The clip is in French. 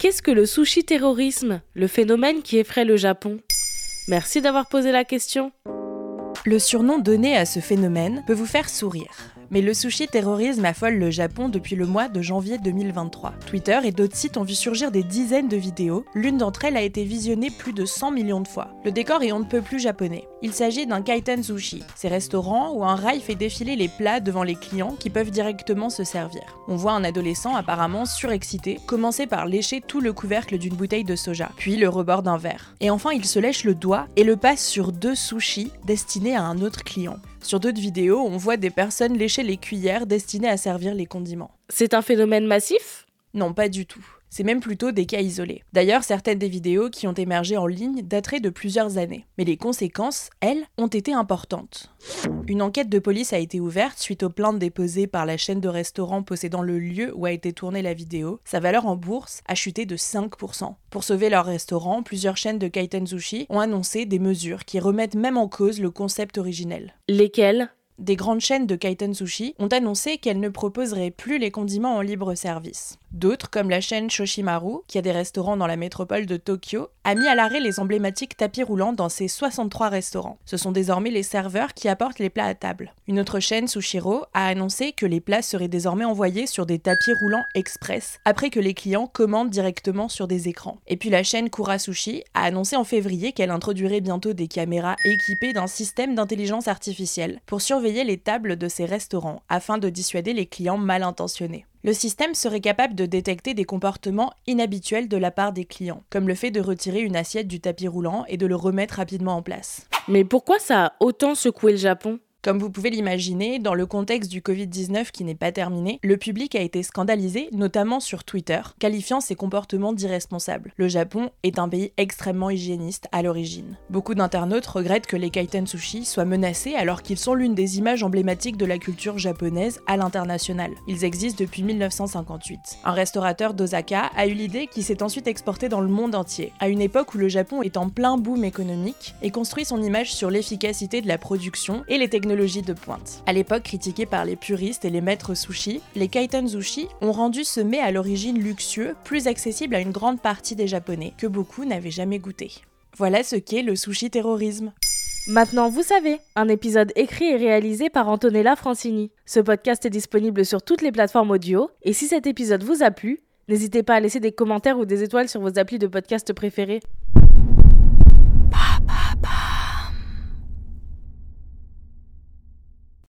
Qu'est-ce que le sushi terrorisme, le phénomène qui effraie le Japon? Merci d'avoir posé la question. Le surnom donné à ce phénomène peut vous faire sourire. Mais le sushi terrorisme affole le Japon depuis le mois de janvier 2023. Twitter et d'autres sites ont vu surgir des dizaines de vidéos. L'une d'entre elles a été visionnée plus de 100 millions de fois. Le décor est on ne peut plus japonais. Il s'agit d'un kaiten sushi, ces restaurants où un rail fait défiler les plats devant les clients qui peuvent directement se servir. On voit un adolescent apparemment surexcité commencer par lécher tout le couvercle d'une bouteille de soja, puis le rebord d'un verre. Et enfin, il se lèche le doigt et le passe sur deux sushis destinés à un autre client. Sur d'autres vidéos, on voit des personnes lécher les cuillères destinées à servir les condiments. C'est un phénomène massif? Non, pas du tout. C'est même plutôt des cas isolés. D'ailleurs, certaines des vidéos qui ont émergé en ligne dateraient de plusieurs années. Mais les conséquences, elles, ont été importantes. Une enquête de police a été ouverte suite aux plaintes déposées par la chaîne de restaurants possédant le lieu où a été tournée la vidéo. Sa valeur en bourse a chuté de 5%. Pour sauver leur restaurant, plusieurs chaînes de kaiten sushi ont annoncé des mesures qui remettent même en cause le concept originel. Lesquelles? Des grandes chaînes de kaiten sushi ont annoncé qu'elles ne proposeraient plus les condiments en libre service. D'autres, comme la chaîne Shoshimaru, qui a des restaurants dans la métropole de Tokyo, a mis à l'arrêt les emblématiques tapis roulants dans ses 63 restaurants. Ce sont désormais les serveurs qui apportent les plats à table. Une autre chaîne, Sushiro, a annoncé que les plats seraient désormais envoyés sur des tapis roulants express, après que les clients commandent directement sur des écrans. Et puis la chaîne Kura Sushi a annoncé en février qu'elle introduirait bientôt des caméras équipées d'un système d'intelligence artificielle pour surveiller les tables de ces restaurants, afin de dissuader les clients mal intentionnés. Le système serait capable de détecter des comportements inhabituels de la part des clients, comme le fait de retirer une assiette du tapis roulant et de le remettre rapidement en place. Mais pourquoi ça a autant secoué le Japon? Comme vous pouvez l'imaginer, dans le contexte du Covid-19 qui n'est pas terminé, le public a été scandalisé, notamment sur Twitter, qualifiant ses comportements d'irresponsables. Le Japon est un pays extrêmement hygiéniste à l'origine. Beaucoup d'internautes regrettent que les kaiten sushi soient menacés alors qu'ils sont l'une des images emblématiques de la culture japonaise à l'international. Ils existent depuis 1958. Un restaurateur d'Osaka a eu l'idée qui s'est ensuite exporté dans le monde entier, à une époque où le Japon est en plein boom économique et construit son image sur l'efficacité de la production et les technologies de pointe. À l'époque critiquée par les puristes et les maîtres sushi, les kaiten sushi ont rendu ce mets à l'origine luxueux plus accessible à une grande partie des japonais, que beaucoup n'avaient jamais goûté. Voilà ce qu'est le sushi terrorisme. Maintenant, vous savez, un épisode écrit et réalisé par Antonella Francini. Ce podcast est disponible sur toutes les plateformes audio, et si cet épisode vous a plu, n'hésitez pas à laisser des commentaires ou des étoiles sur vos applis de podcast préférés.